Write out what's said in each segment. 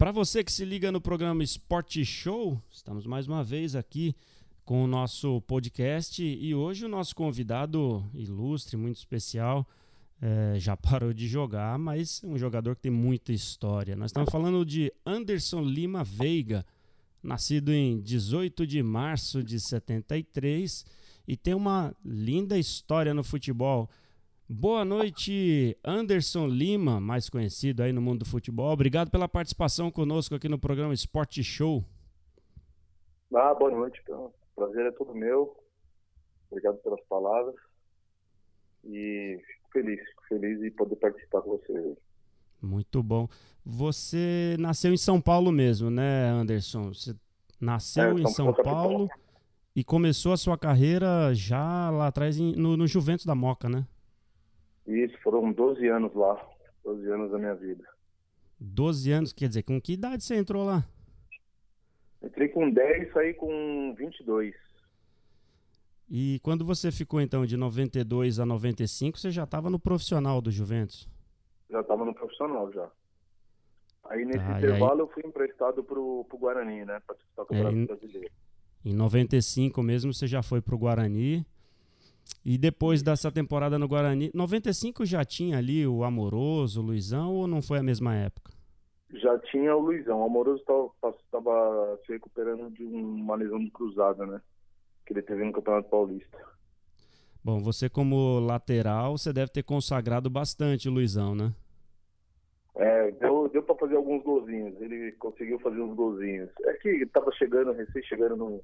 Para você que se liga no programa Esporte Show, estamos mais uma vez aqui com o nosso podcast e hoje o nosso convidado ilustre, muito especial, é, já parou de jogar, mas é um jogador que tem muita história. Nós estamos falando de Anderson Lima Veiga, nascido em 18 de março de 73 e tem uma linda história no futebol. Boa noite, Anderson Lima, mais conhecido aí no mundo do futebol. Obrigado pela participação conosco aqui no programa Esporte Show. Ah, boa noite. Então. Prazer é todo meu. Obrigado pelas palavras. E fico feliz, fico feliz de poder participar com você hoje. Muito bom. Você nasceu em São Paulo mesmo, né, Anderson? Você nasceu é, em São Paulo e começou a sua carreira já lá atrás no, no Juventus da Moca, né? Isso, foram 12 anos lá. 12 anos da minha vida. 12 anos, quer dizer, com que idade você entrou lá? Entrei com 10 e saí com 22. E quando você ficou então de 92 a 95, você já estava no profissional do Juventus? Já estava no profissional já. Aí nesse tá, intervalo aí... eu fui emprestado pro, pro Guarani, né? Para disputar o é, Brasileiro. Em 95 mesmo você já foi pro Guarani. E depois dessa temporada no Guarani, 95 já tinha ali o Amoroso, o Luizão, ou não foi a mesma época? Já tinha o Luizão. O Amoroso estava se recuperando de uma lesão de cruzada, né? Que ele teve no Campeonato Paulista. Bom, você como lateral, você deve ter consagrado bastante o Luizão, né? É, deu, deu para fazer alguns golzinhos. Ele conseguiu fazer uns golzinhos. É que estava chegando, recém chegando num,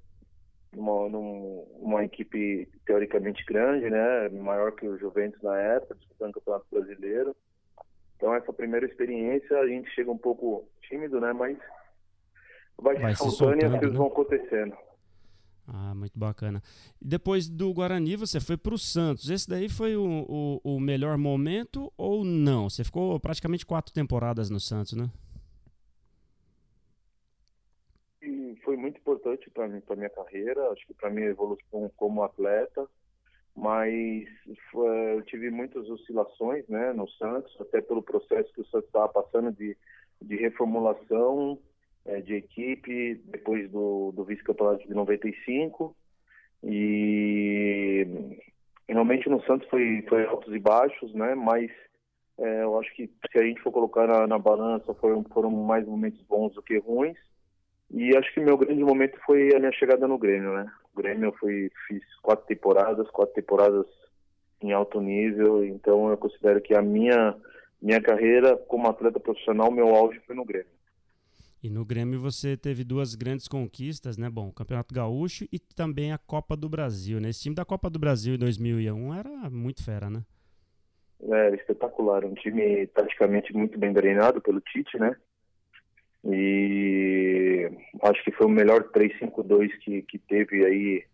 numa, numa equipe teoricamente grande, né? Maior que o Juventus na época, disputando o Campeonato Brasileiro. Então essa primeira experiência a gente chega um pouco tímido, né? Mas vai, vai se soltando, e as coisas né? vão acontecendo. Ah, muito bacana. Depois do Guarani, você foi para o Santos. Esse daí foi o, o, o, melhor momento ou não? Você ficou praticamente quatro temporadas no Santos, né? E foi muito importante para mim, para minha carreira. Acho que para minha evolução como atleta mas foi, eu tive muitas oscilações né, no Santos, até pelo processo que o Santos estava passando de, de reformulação é, de equipe depois do, do vice-campeonato de 95. E realmente no Santos foi, foi altos e baixos, né? Mas é, eu acho que se a gente for colocar na, na balança, foram, foram mais momentos bons do que ruins. E acho que meu grande momento foi a minha chegada no Grêmio, né? O Grêmio eu fui, fiz quatro temporadas, quatro temporadas em alto nível, então eu considero que a minha, minha carreira como atleta profissional, meu auge foi no Grêmio. E no Grêmio você teve duas grandes conquistas, né? Bom, o Campeonato Gaúcho e também a Copa do Brasil, né? Esse time da Copa do Brasil em 2001 era muito fera, né? É, era espetacular, um time praticamente muito bem treinado pelo Tite, né? E acho que foi o melhor 3-5-2 que, que teve aí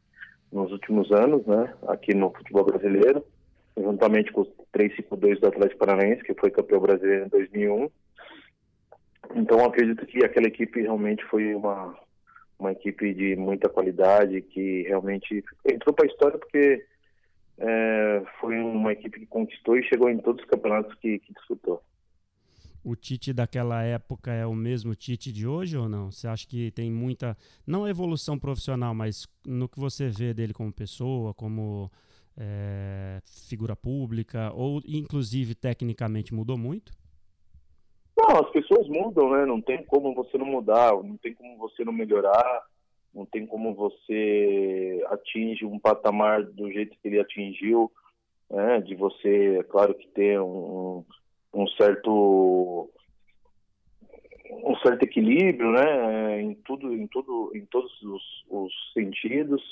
nos últimos anos, né? Aqui no futebol brasileiro, juntamente com o 3-5-2 do Atlético Paranaense, que foi campeão brasileiro em 2001. Então acredito que aquela equipe realmente foi uma uma equipe de muita qualidade que realmente entrou para a história porque é, foi uma equipe que conquistou e chegou em todos os campeonatos que, que disputou o Tite daquela época é o mesmo Tite de hoje ou não? Você acha que tem muita, não evolução profissional, mas no que você vê dele como pessoa, como é, figura pública, ou inclusive tecnicamente mudou muito? Não, as pessoas mudam, né? Não tem como você não mudar, não tem como você não melhorar, não tem como você atingir um patamar do jeito que ele atingiu, né? De você, é claro que ter um um certo um certo equilíbrio, né, em tudo, em tudo, em todos os, os sentidos,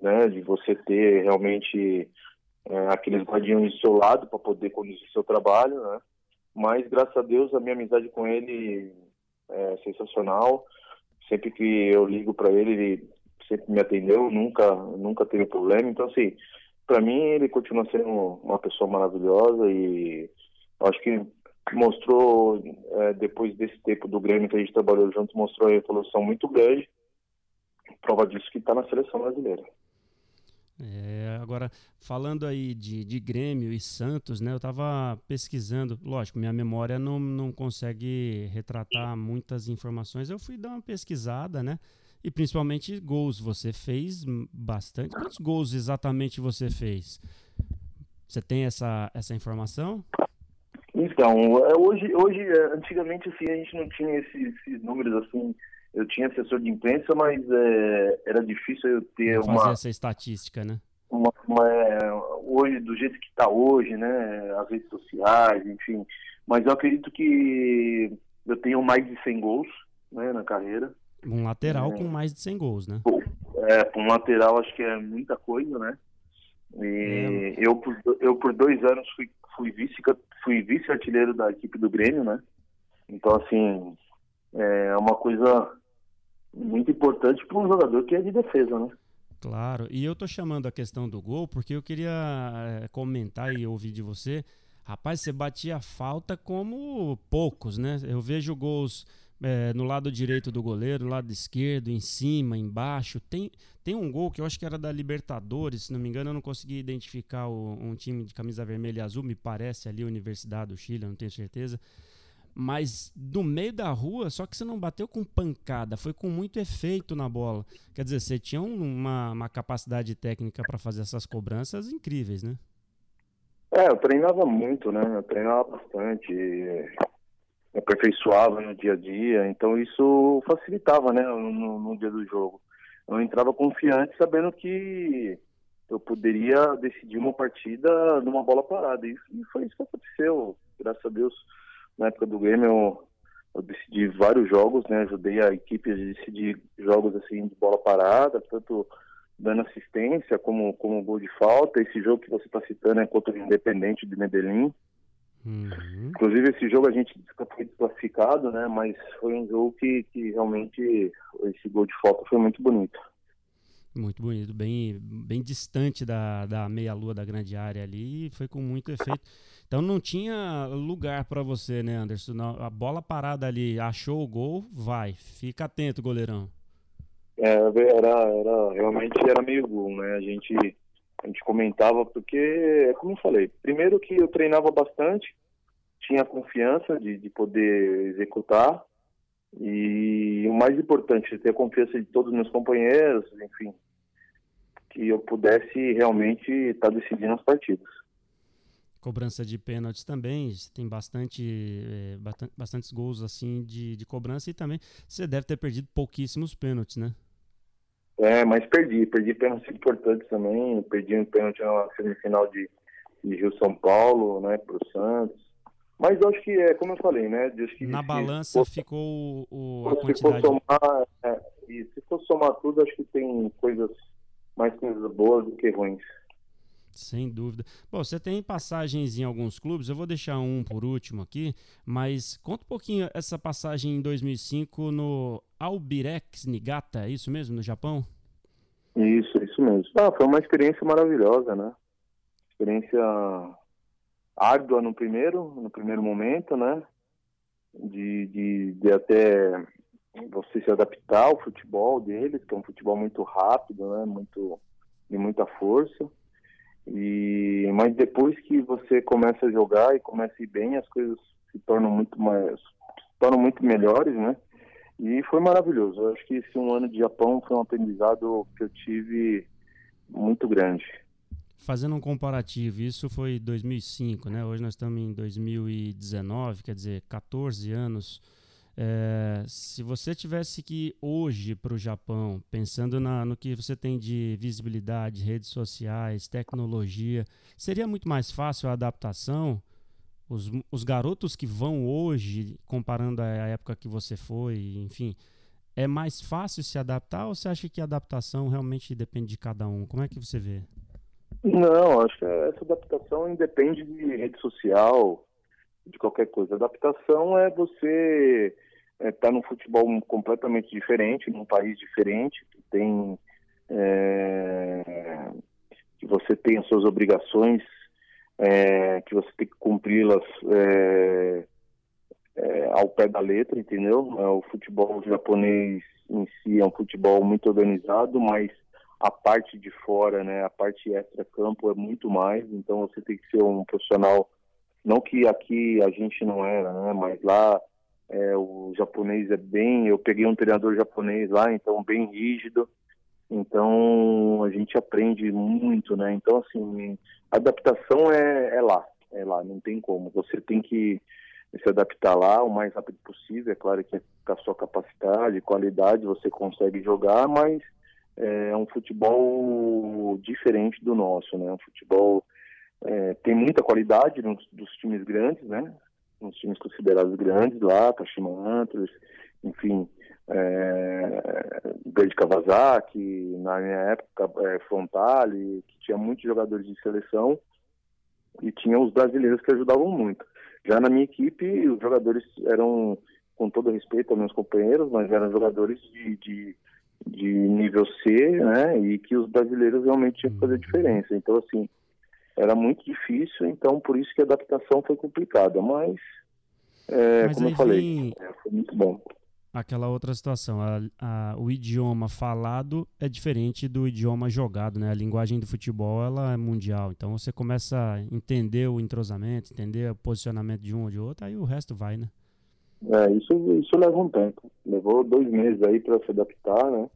né, de você ter realmente é, aqueles guardiões do seu lado para poder conduzir seu trabalho, né. Mas graças a Deus a minha amizade com ele é sensacional. Sempre que eu ligo para ele, ele sempre me atendeu, nunca, nunca teve problema. Então assim, para mim ele continua sendo uma pessoa maravilhosa e Acho que mostrou, é, depois desse tempo do Grêmio que a gente trabalhou juntos, mostrou uma evolução muito grande. Prova disso que está na seleção brasileira. É, agora, falando aí de, de Grêmio e Santos, né? Eu estava pesquisando, lógico, minha memória não, não consegue retratar muitas informações. Eu fui dar uma pesquisada, né? E principalmente gols. Você fez bastante. Quantos gols exatamente você fez? Você tem essa, essa informação? Então, é, hoje, hoje, é, antigamente assim, a gente não tinha esses, esses números assim eu tinha assessor de imprensa, mas é, era difícil eu ter Fazer uma... Fazer essa estatística, né? Uma, uma, é, hoje, do jeito que está hoje, né? As redes sociais, enfim. Mas eu acredito que eu tenho mais de 100 gols né, na carreira. Um lateral é, com mais de 100 gols, né? É, um lateral acho que é muita coisa, né? E é. eu, por, eu por dois anos fui, fui vice fui vice-artilheiro da equipe do Grêmio, né? Então, assim, é uma coisa muito importante para um jogador que é de defesa, né? Claro, e eu tô chamando a questão do gol porque eu queria é, comentar e ouvir de você. Rapaz, você batia falta como poucos, né? Eu vejo gols é, no lado direito do goleiro, lado esquerdo, em cima, embaixo. Tem, tem um gol que eu acho que era da Libertadores, se não me engano, eu não consegui identificar o, um time de camisa vermelha e azul, me parece ali, Universidade do Chile, não tenho certeza mas do meio da rua, só que você não bateu com pancada, foi com muito efeito na bola. Quer dizer, você tinha uma, uma capacidade técnica para fazer essas cobranças incríveis, né? É, eu treinava muito, né? Eu treinava bastante, aperfeiçoava no dia a dia, então isso facilitava, né, no, no dia do jogo. Eu entrava confiante, sabendo que eu poderia decidir uma partida numa bola parada. E foi isso que aconteceu, graças a Deus na época do Grêmio eu, eu decidi vários jogos, né? Ajudei a equipe a decidir jogos assim de bola parada, tanto dando assistência como como gol de falta. Esse jogo que você está citando é contra o Independente de Medellín. Uhum. Inclusive esse jogo a gente foi desclassificado, né? Mas foi um jogo que, que realmente esse gol de falta foi muito bonito. Muito bonito, bem, bem distante da, da meia-lua da grande área ali, foi com muito efeito. Então não tinha lugar para você, né, Anderson? A bola parada ali, achou o gol, vai. Fica atento, goleirão. É, era, era, realmente era meio gol, né? A gente, a gente comentava porque, como eu falei, primeiro que eu treinava bastante, tinha confiança de, de poder executar e o mais importante, ter a confiança de todos os meus companheiros, enfim, que eu pudesse realmente estar tá decidindo as partidas cobrança de pênaltis também, tem bastante, é, bastantes gols assim de, de cobrança e também você deve ter perdido pouquíssimos pênaltis, né? É, mas perdi, perdi pênaltis importantes também, perdi um pênalti na semifinal de, de Rio São Paulo, né, pro Santos. Mas acho que é, como eu falei, né? Que, na balança for, ficou o, a se quantidade. For somar, é, e se for somar tudo, acho que tem coisas, mais coisas boas do que ruins. Sem dúvida. Bom, você tem passagens em alguns clubes, eu vou deixar um por último aqui, mas conta um pouquinho essa passagem em 2005 no Albirex Niigata, é isso mesmo, no Japão? Isso, isso mesmo. Ah, foi uma experiência maravilhosa, né? Experiência árdua no primeiro, no primeiro momento, né? De, de, de até você se adaptar ao futebol deles, que é um futebol muito rápido, né? Muito, de muita força e, mas depois que você começa a jogar e começa a ir bem, as coisas se tornam muito mais, se tornam muito melhores, né? E foi maravilhoso. Eu acho que esse um ano de Japão foi um aprendizado que eu tive muito grande. Fazendo um comparativo, isso foi 2005, né? Hoje nós estamos em 2019, quer dizer, 14 anos é, se você tivesse que ir hoje para o Japão, pensando na, no que você tem de visibilidade, redes sociais, tecnologia, seria muito mais fácil a adaptação? Os, os garotos que vão hoje, comparando a época que você foi, enfim, é mais fácil se adaptar ou você acha que a adaptação realmente depende de cada um? Como é que você vê? Não, acho que essa adaptação independe de rede social, de qualquer coisa. Adaptação é você está é, tá num futebol completamente diferente, num país diferente, que tem é, que você tem as suas obrigações, é, que você tem que cumpri-las é, é, ao pé da letra, entendeu? É, o futebol japonês em si é um futebol muito organizado, mas a parte de fora, né, a parte extra-campo é muito mais, então você tem que ser um profissional, não que aqui a gente não era, né, mas lá é, o japonês é bem, eu peguei um treinador japonês lá, então bem rígido, então a gente aprende muito, né, então assim, adaptação é, é lá, é lá, não tem como, você tem que se adaptar lá o mais rápido possível, é claro que com a sua capacidade, qualidade, você consegue jogar, mas é um futebol diferente do nosso, né? Um futebol é, tem muita qualidade nos, dos times grandes, né? Nos times considerados grandes lá, Kashima Antlers, enfim, é, Grande Kawasaki, na minha época é, Frontale, que tinha muitos jogadores de seleção e tinha os brasileiros que ajudavam muito. Já na minha equipe, os jogadores eram, com todo respeito aos meus companheiros, mas eram jogadores de, de de nível C, né? E que os brasileiros realmente tinham que fazer diferença. Então, assim, era muito difícil, então por isso que a adaptação foi complicada. Mas, é, mas como eu falei, vem... é, foi muito bom. Aquela outra situação, a, a, o idioma falado é diferente do idioma jogado, né? A linguagem do futebol ela é mundial, então você começa a entender o entrosamento, entender o posicionamento de um ou de outro, aí o resto vai, né? É, isso, isso leva um tempo. Levou dois meses aí para se adaptar, né?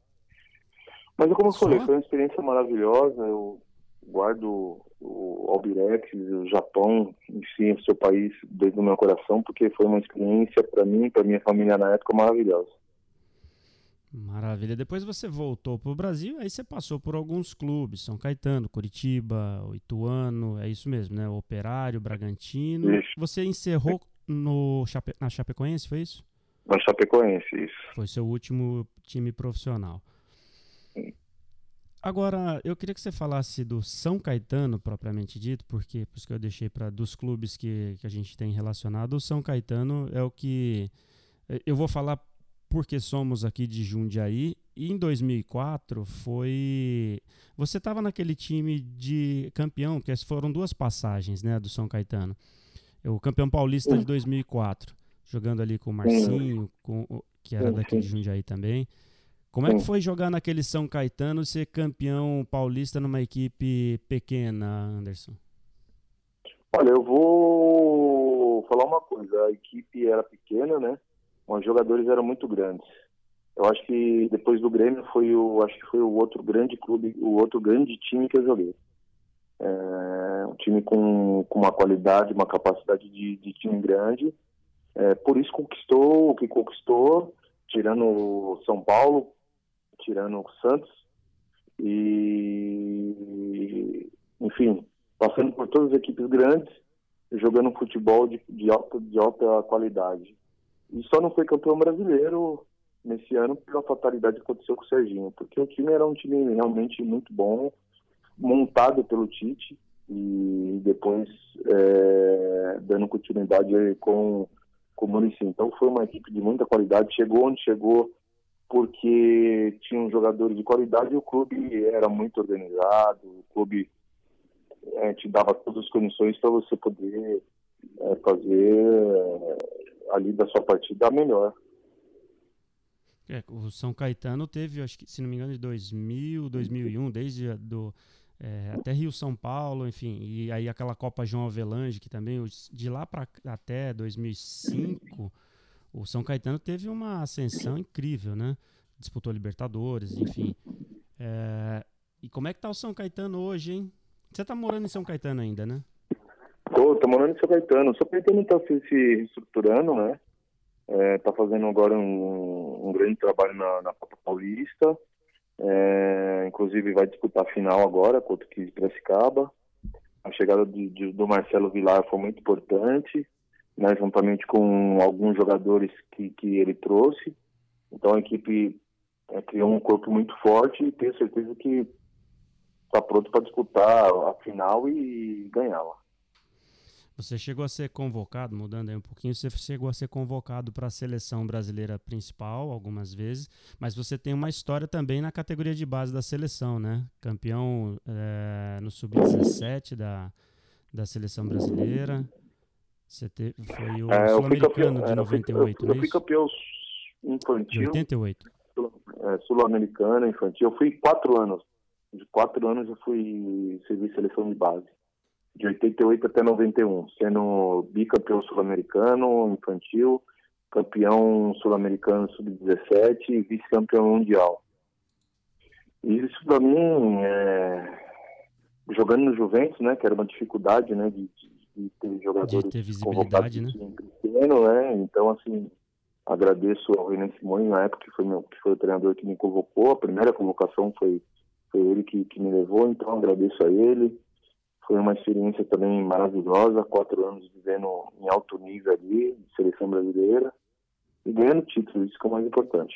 Mas como eu Só? falei, foi uma experiência maravilhosa. Eu guardo o Albirex, o Japão em si, o seu país, dentro do meu coração, porque foi uma experiência para mim e para minha família na época maravilhosa. Maravilha. Depois você voltou para o Brasil, aí você passou por alguns clubes, São Caetano, Curitiba, Ituano, é isso mesmo, né? Operário, Bragantino. Isso. Você encerrou no Chape... na Chapecoense, foi isso? Na Chapecoense, isso. Foi seu último time profissional. Agora, eu queria que você falasse do São Caetano, propriamente dito, porque por isso que eu deixei para dos clubes que, que a gente tem relacionado. O São Caetano é o que. Eu vou falar porque somos aqui de Jundiaí. E em 2004 foi. Você estava naquele time de campeão, porque foram duas passagens né, do São Caetano o campeão paulista de 2004, jogando ali com o Marcinho, com, que era daqui de Jundiaí também. Como é que foi jogar naquele São Caetano e ser campeão paulista numa equipe pequena, Anderson? Olha, eu vou falar uma coisa. A equipe era pequena, né? Os jogadores eram muito grandes. Eu acho que depois do Grêmio foi o, acho que foi o outro grande clube, o outro grande time que eu joguei. É um time com, com uma qualidade, uma capacidade de, de time grande. É, por isso conquistou o que conquistou, tirando São Paulo, tirando o Santos. E, enfim, passando por todas as equipes grandes, jogando futebol de, de, alta, de alta qualidade. E só não foi campeão brasileiro nesse ano pela fatalidade que aconteceu com o Serginho, porque o time era um time realmente muito bom, montado pelo Tite e depois é, dando continuidade com, com o Muricy. Então foi uma equipe de muita qualidade, chegou onde chegou porque tinha um jogadores de qualidade e o clube era muito organizado, o clube é, te dava todas as condições para você poder é, fazer é, ali da sua partida melhor. É, o São Caetano teve, acho que, se não me engano, de 2000, 2001, desde a, do, é, até Rio São Paulo, enfim, e aí aquela Copa João Avelange, que também de lá para até 2005, o São Caetano teve uma ascensão incrível, né? Disputou Libertadores, enfim. É, e como é que tá o São Caetano hoje, hein? Você tá morando em São Caetano ainda, né? Tô, tô morando em São Caetano. O São Caetano tá se, reestruturando, né? É, tá fazendo agora um, um grande trabalho na, na Copa Paulista. É, inclusive vai disputar a final agora contra o Kis Piracicaba. A chegada de, de, do Marcelo Vilar foi muito importante, né, juntamente com alguns jogadores que, que ele trouxe. Então a equipe é, criou um corpo muito forte e tenho certeza que está pronto para disputar a final e ganhá-la. Você chegou a ser convocado, mudando aí um pouquinho, você chegou a ser convocado para a seleção brasileira principal algumas vezes, mas você tem uma história também na categoria de base da seleção, né? Campeão é, no sub-17 da, da seleção brasileira. Você te, foi o é, sul-americano de 98, eu, eu, fui campeão infantil. De 88. É, sul-americano, infantil. Eu fui quatro anos de quatro anos eu fui servir seleção de base. De 88 até 91, sendo bicampeão sul-americano infantil, campeão sul-americano sub-17 e vice-campeão mundial. E isso para mim, é... jogando no Juventus, né, que era uma dificuldade, né, de, de ter jogadores de ter visibilidade, né? pequeno, né? Então assim, agradeço ao Renan Simões na época que foi meu, que foi o treinador que me convocou. A primeira convocação foi foi ele que, que me levou, então agradeço a ele. Foi uma experiência também maravilhosa, quatro anos vivendo em alto nível ali, de seleção brasileira e ganhando títulos, isso que é o mais importante.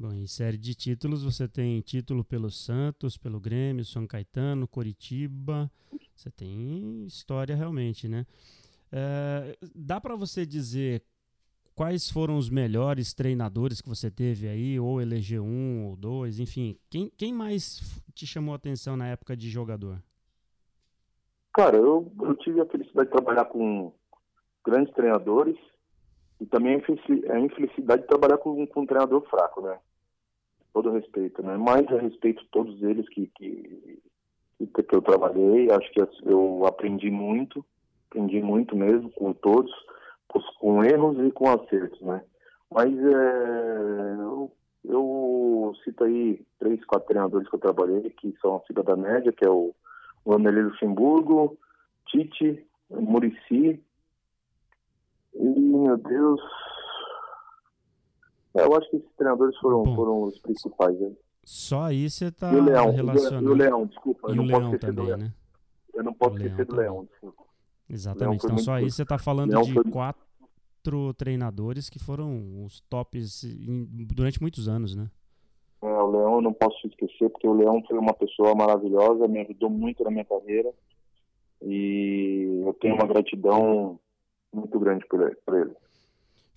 Bom, em série de títulos, você tem título pelo Santos, pelo Grêmio, São Caetano, Coritiba. Você tem história realmente, né? É, dá para você dizer quais foram os melhores treinadores que você teve aí, ou eleger um ou dois, enfim, quem, quem mais te chamou a atenção na época de jogador? Cara, eu, eu tive a felicidade de trabalhar com grandes treinadores e também a infelicidade de trabalhar com, com um treinador fraco, né? Todo respeito, né? Mas a respeito todos eles que, que, que eu trabalhei, acho que eu aprendi muito, aprendi muito mesmo com todos, com erros e com acertos, né? Mas é, eu, eu, cito aí três, quatro treinadores que eu trabalhei, que são acima da média, que é o, o Vanderlei Luxemburgo, Tite, Murici e, meu Deus. É, eu acho que esses treinadores foram, foram os principais. Né? Só aí você está relacionando. E o Leão, desculpa. E o Leão também, né? Eu não posso esquecer do Leão, desculpa. Exatamente. Leão então só aí você está falando Leão de foi... quatro treinadores que foram os tops durante muitos anos, né? É, o Leão eu não posso esquecer, porque o Leão foi uma pessoa maravilhosa, me ajudou muito na minha carreira. E eu tenho uma gratidão muito grande por ele. Por ele.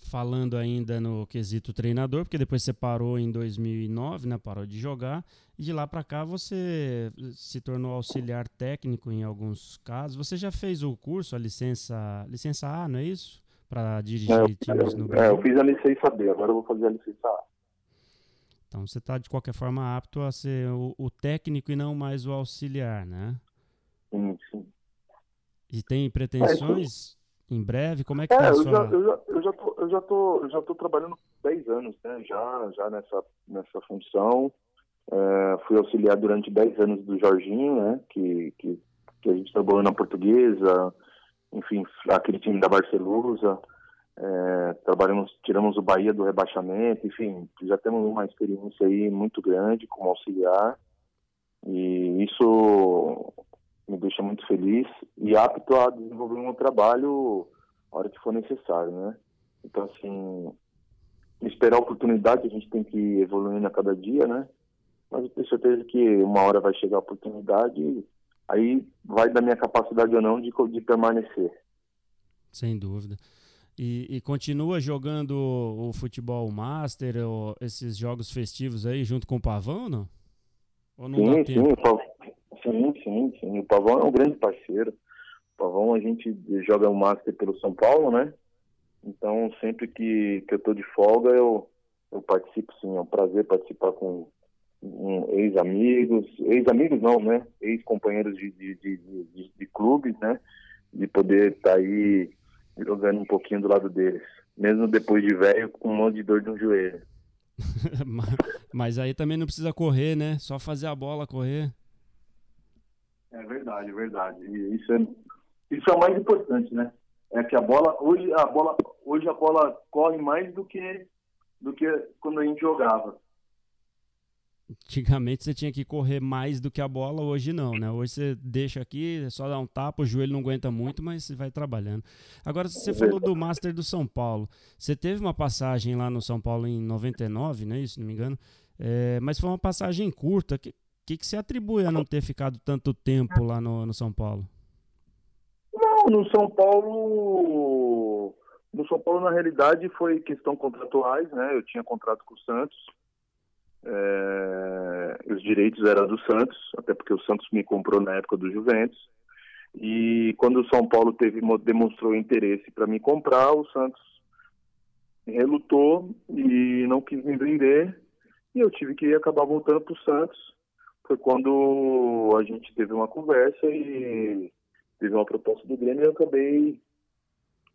Falando ainda no quesito treinador, porque depois você parou em 2009, né? Parou de jogar. E de lá para cá você se tornou auxiliar técnico em alguns casos. Você já fez o curso, a licença, licença A, não é isso? Para dirigir é, times no Brasil? É, eu fiz a licença B, agora eu vou fazer a licença A. Então você está de qualquer forma apto a ser o, o, técnico e não mais o auxiliar, né? Sim, sim. E tem pretensões é, em breve? Como é que é, tá eu, sua... já, eu, já, eu já eu já tô, já tô trabalhando 10 anos, né? Já, já nessa, nessa função. É, fui auxiliar durante 10 anos do Jorginho, né? Que, que, que a gente trabalhou na Portuguesa, enfim, aquele time da Barcelusa. É, trabalhamos, tiramos o Bahia do rebaixamento, enfim, já temos uma experiência aí muito grande como auxiliar e isso me deixa muito feliz e apto a desenvolver um trabalho a hora que for necessário, né? Então, assim, esperar a oportunidade, a gente tem que ir evoluindo a cada dia, né? Mas eu tenho certeza que uma hora vai chegar a oportunidade, aí vai da minha capacidade ou não de, de permanecer. Sem dúvida. E, e, continua jogando o futebol master, ou esses jogos festivos aí, junto com o Pavão, não? Ou não sim, sim, sim, sim, sim. O Pavão é um grande parceiro. O Pavão a gente joga o master pelo São Paulo, né? Então sempre que, que eu tô de folga eu, eu participo sim. É um prazer participar com um, ex-amigos, ex-amigos não, né? Ex-companheiros de, de, de, de, de clubes, né? De poder estar tá aí jogando um pouquinho do lado deles. Mesmo depois de velho, com um monte de dor no joelho. Mas aí também não precisa correr, né? Só fazer a bola correr. É verdade, é verdade. Isso é, isso é o mais importante, né? É que a bola hoje a bola hoje a bola corre mais do que do que quando a gente jogava. Antigamente você tinha que correr mais do que a bola, hoje não, né? Hoje você deixa aqui, é só dá um tapa, o joelho não aguenta muito, mas você vai trabalhando. Agora, você falou do Master do São Paulo. Você teve uma passagem lá no São Paulo em 99, né? Se não me engano. É, mas foi uma passagem curta. O que, que, que você atribui a não ter ficado tanto tempo lá no, no São Paulo? Não, no São Paulo. No São Paulo, na realidade, foi questão contratuais, né? Eu tinha contrato com o Santos é, os direitos eram do Santos, até porque o Santos me comprou na época do Juventus. E quando o São Paulo teve demonstrou interesse para me comprar, o Santos relutou e não quis me vender. E eu tive que acabar voltando para o Santos, foi quando a gente teve uma conversa e teve uma proposta do Grêmio e eu acabei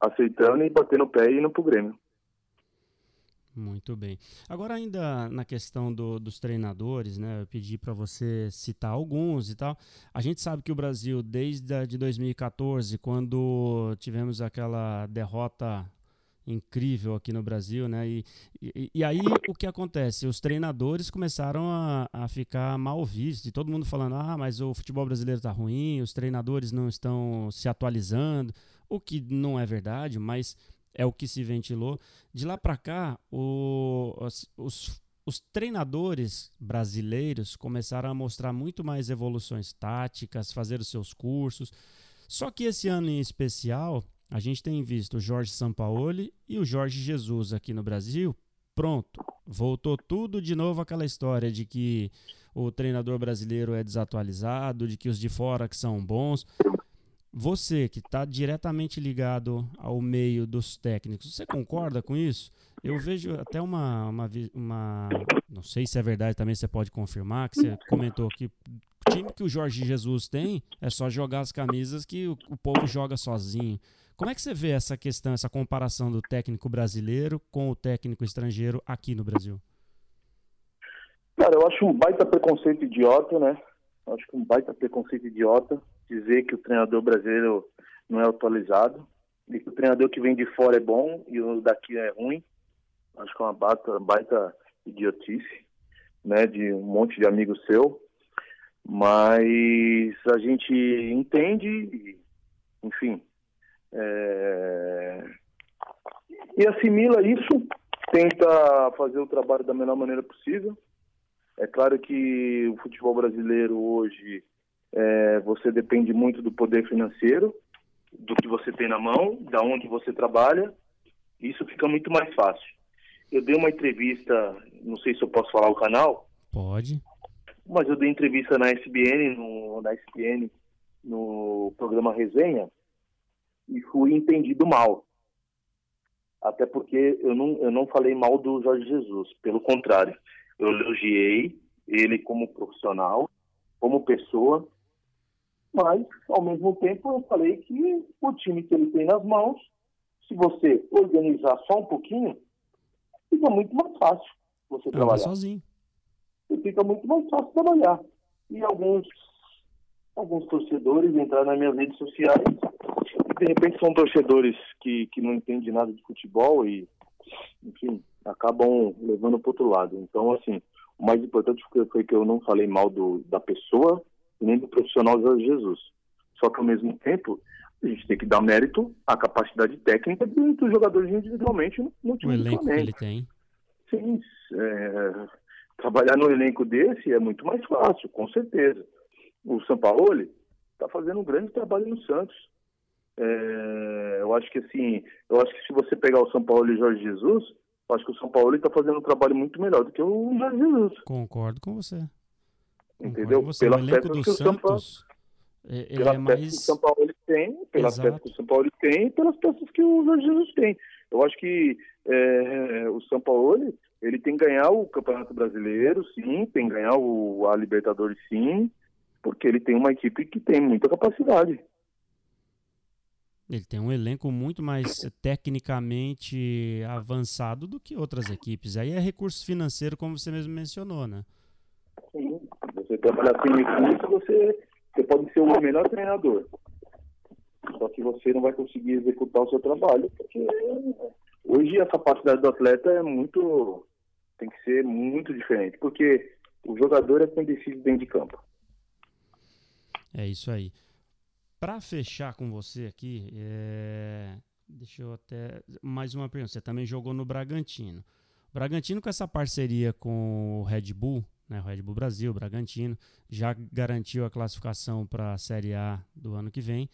aceitando e batendo o pé e indo pro Grêmio. Muito bem. Agora ainda na questão do, dos treinadores, né? Eu pedi para você citar alguns e tal. A gente sabe que o Brasil desde a de 2014, quando tivemos aquela derrota incrível aqui no Brasil, né? E, e, e, aí o que acontece? Os treinadores começaram a, a ficar mal vistos, e todo mundo falando: ah, mas o futebol brasileiro está ruim, os treinadores não estão se atualizando, o que não é verdade, mas é o que se ventilou. De lá para cá, o, os, os treinadores brasileiros começaram a mostrar muito mais evoluções táticas, fazer os seus cursos. Só que esse ano em especial, a gente tem visto o Jorge Sampaoli e o Jorge Jesus aqui no Brasil. Pronto, voltou tudo de novo aquela história de que o treinador brasileiro é desatualizado, de que os de fora que são bons. Você que está diretamente ligado ao meio dos técnicos, você concorda com isso? Eu vejo até uma, uma, uma, Não sei se é verdade também, você pode confirmar, que você comentou que o time que o Jorge Jesus tem é só jogar as camisas que o, o povo joga sozinho. Como é que você vê essa questão, essa comparação do técnico brasileiro com o técnico estrangeiro aqui no Brasil? Cara, eu acho um baita preconceito idiota, né? Eu acho que um baita preconceito idiota dizer que o treinador brasileiro não é atualizado e que o treinador que vem de fora é bom e o daqui é ruim. Acho que é uma baita, baita idiotice, né? De um monte de amigo seu. Mas a gente entende, enfim, é... E assimila isso, tenta fazer o trabalho da melhor maneira possível. É claro que o futebol brasileiro hoje é, você depende muito do poder financeiro, do que você tem na mão, da onde você trabalha. Isso fica muito mais fácil. Eu dei uma entrevista, não sei se eu posso falar o canal. Pode. Mas eu dei entrevista na SBN, no, na SBN, no programa Resenha, e fui entendido mal. Até porque eu não, eu não falei mal do Jorge Jesus, pelo contrário, eu elogiei ele como profissional, como pessoa, mas, ao mesmo tempo, eu falei que o time que ele tem nas mãos, se você organizar só um pouquinho, fica muito mais fácil você trabalhar. sozinho. E fica muito mais fácil trabalhar. E alguns, alguns torcedores entraram nas minhas redes sociais de repente são torcedores que, que não entendem nada de futebol e, enfim, acabam levando para outro lado. Então, assim, o mais importante foi que eu não falei mal do, da pessoa nem do profissional Jorge Jesus. Só que, ao mesmo tempo, a gente tem que dar mérito à capacidade técnica dos jogadores individualmente no, time O elenco que ele tem. Sim, é, trabalhar no elenco desse é muito mais fácil, com certeza. O Sampaoli está fazendo um grande trabalho no Santos. É, eu acho que assim, eu acho que se você pegar o São Paulo e o Jorge Jesus, eu acho que o São Paulo está fazendo um trabalho muito melhor do que o Jorge Jesus. Concordo com você. Entendeu? Com você. Pelas peças que o São Paulo, é, ele pelas é mais... que o São Paulo tem, pelas Exato. peças que o São Paulo tem e pelas peças que o Jorge Jesus tem. Eu acho que é, o São Paulo ele tem que ganhar o Campeonato Brasileiro, sim, tem que ganhar o, a Libertadores, sim, porque ele tem uma equipe que tem muita capacidade. Ele tem um elenco muito mais tecnicamente avançado do que outras equipes. Aí é recurso financeiro, como você mesmo mencionou, né? Sim. Você trabalhar sem recurso, você, você pode ser o melhor treinador. Só que você não vai conseguir executar o seu trabalho, porque hoje a capacidade do atleta é muito. tem que ser muito diferente, porque o jogador é quem decide dentro de campo. É isso aí. Para fechar com você aqui, é... deixa eu até. Mais uma pergunta. Você também jogou no Bragantino. O Bragantino, com essa parceria com o Red Bull, né, o Red Bull Brasil, o Bragantino, já garantiu a classificação para a Série A do ano que vem.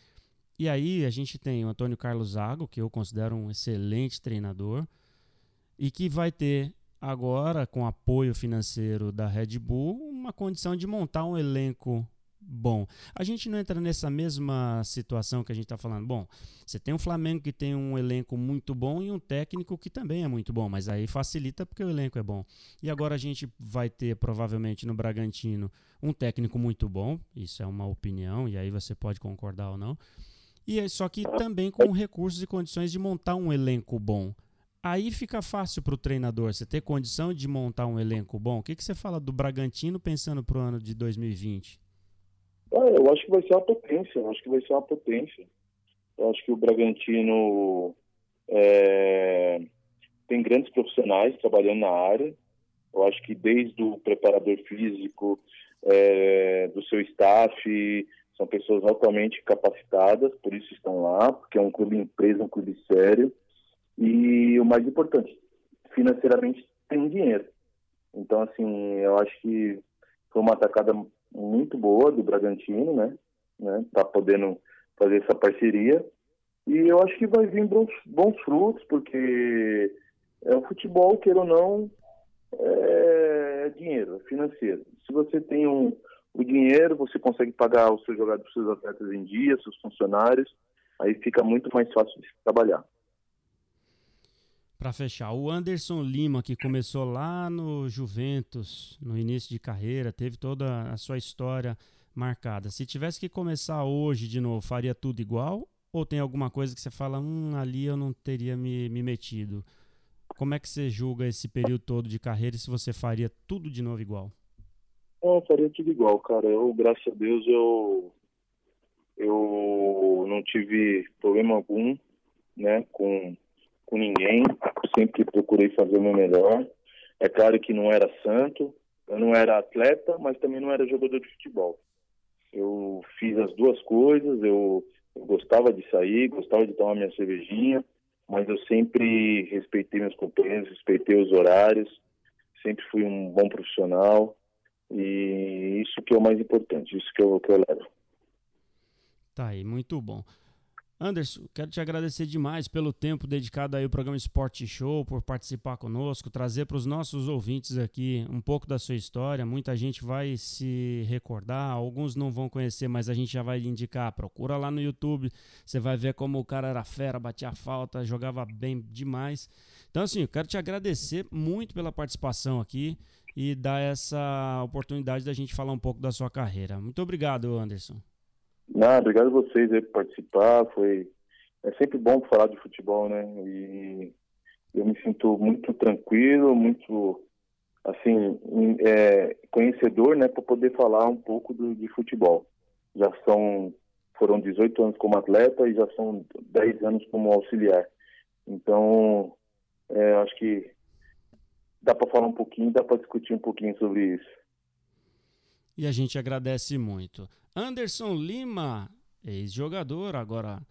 E aí a gente tem o Antônio Carlos Zago, que eu considero um excelente treinador, e que vai ter agora, com apoio financeiro da Red Bull, uma condição de montar um elenco bom. A gente não entra nessa mesma situação que a gente está falando. Bom, você tem um Flamengo que tem um elenco muito bom e um técnico que também é muito bom, mas aí facilita porque o elenco é bom. E agora a gente vai ter provavelmente no Bragantino um técnico muito bom, isso é uma opinião, e aí você pode concordar ou não. E só que também com recursos e condições de montar um elenco bom. Aí fica fácil para o treinador você ter condição de montar um elenco bom. O que, que você fala do Bragantino pensando para o ano de 2020? Ah, eu acho que vai ser uma potência. Eu acho que vai ser uma potência. Eu acho que o Bragantino é, tem grandes profissionais trabalhando na área. Eu acho que desde o preparador físico, é, do seu staff, são pessoas altamente capacitadas, por isso estão lá, porque é um clube empresa, um clube sério. E o mais importante, financeiramente tem dinheiro. Então, assim, eu acho que foi uma atacada muito boa do Bragantino, né? né? Tá podendo fazer essa parceria. E eu acho que vai vir bons, bons frutos, porque é o futebol, queira ou não, é dinheiro, é financeiro. Se você tem um, o dinheiro, você consegue pagar os seus jogadores, os seus atletas em dia, seus funcionários, aí fica muito mais fácil de trabalhar para fechar, o Anderson Lima, que começou lá no Juventus, no início de carreira, teve toda a sua história marcada. Se tivesse que começar hoje de novo, faria tudo igual? Ou tem alguma coisa que você fala, hum, ali eu não teria me, me metido? Como é que você julga esse período todo de carreira e se você faria tudo de novo igual? Não, eu faria tudo igual, cara. Eu, graças a Deus, eu, eu não tive problema algum, né, com com ninguém, sempre procurei fazer o meu melhor. É claro que não era santo, eu não era atleta, mas também não era jogador de futebol. Eu fiz as duas coisas, eu, eu gostava de sair, gostava de tomar minha cervejinha, mas eu sempre respeitei meus companheiros, respeitei os horários, sempre fui um bom profissional e isso que é o mais importante, isso que eu, que eu levo. Tá aí, muito bom. Anderson, quero te agradecer demais pelo tempo dedicado aí ao programa Esporte Show, por participar conosco, trazer para os nossos ouvintes aqui um pouco da sua história. Muita gente vai se recordar, alguns não vão conhecer, mas a gente já vai indicar. Procura lá no YouTube, você vai ver como o cara era fera, batia falta, jogava bem demais. Então, assim, eu quero te agradecer muito pela participação aqui e dar essa oportunidade da gente falar um pouco da sua carreira. Muito obrigado, Anderson. Não, obrigado a vocês aí por participar. Foi é sempre bom falar de futebol, né? E eu me sinto muito tranquilo, muito assim é, conhecedor, né, para poder falar um pouco do, de futebol. Já são foram 18 anos como atleta e já são 10 anos como auxiliar. Então, é, acho que dá para falar um pouquinho, dá para discutir um pouquinho sobre isso. E a gente agradece muito. Anderson Lima, ex-jogador, agora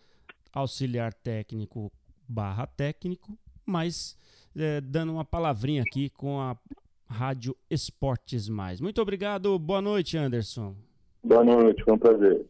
auxiliar técnico barra técnico, mas é, dando uma palavrinha aqui com a Rádio Esportes Mais. Muito obrigado, boa noite, Anderson. Boa noite, foi um prazer.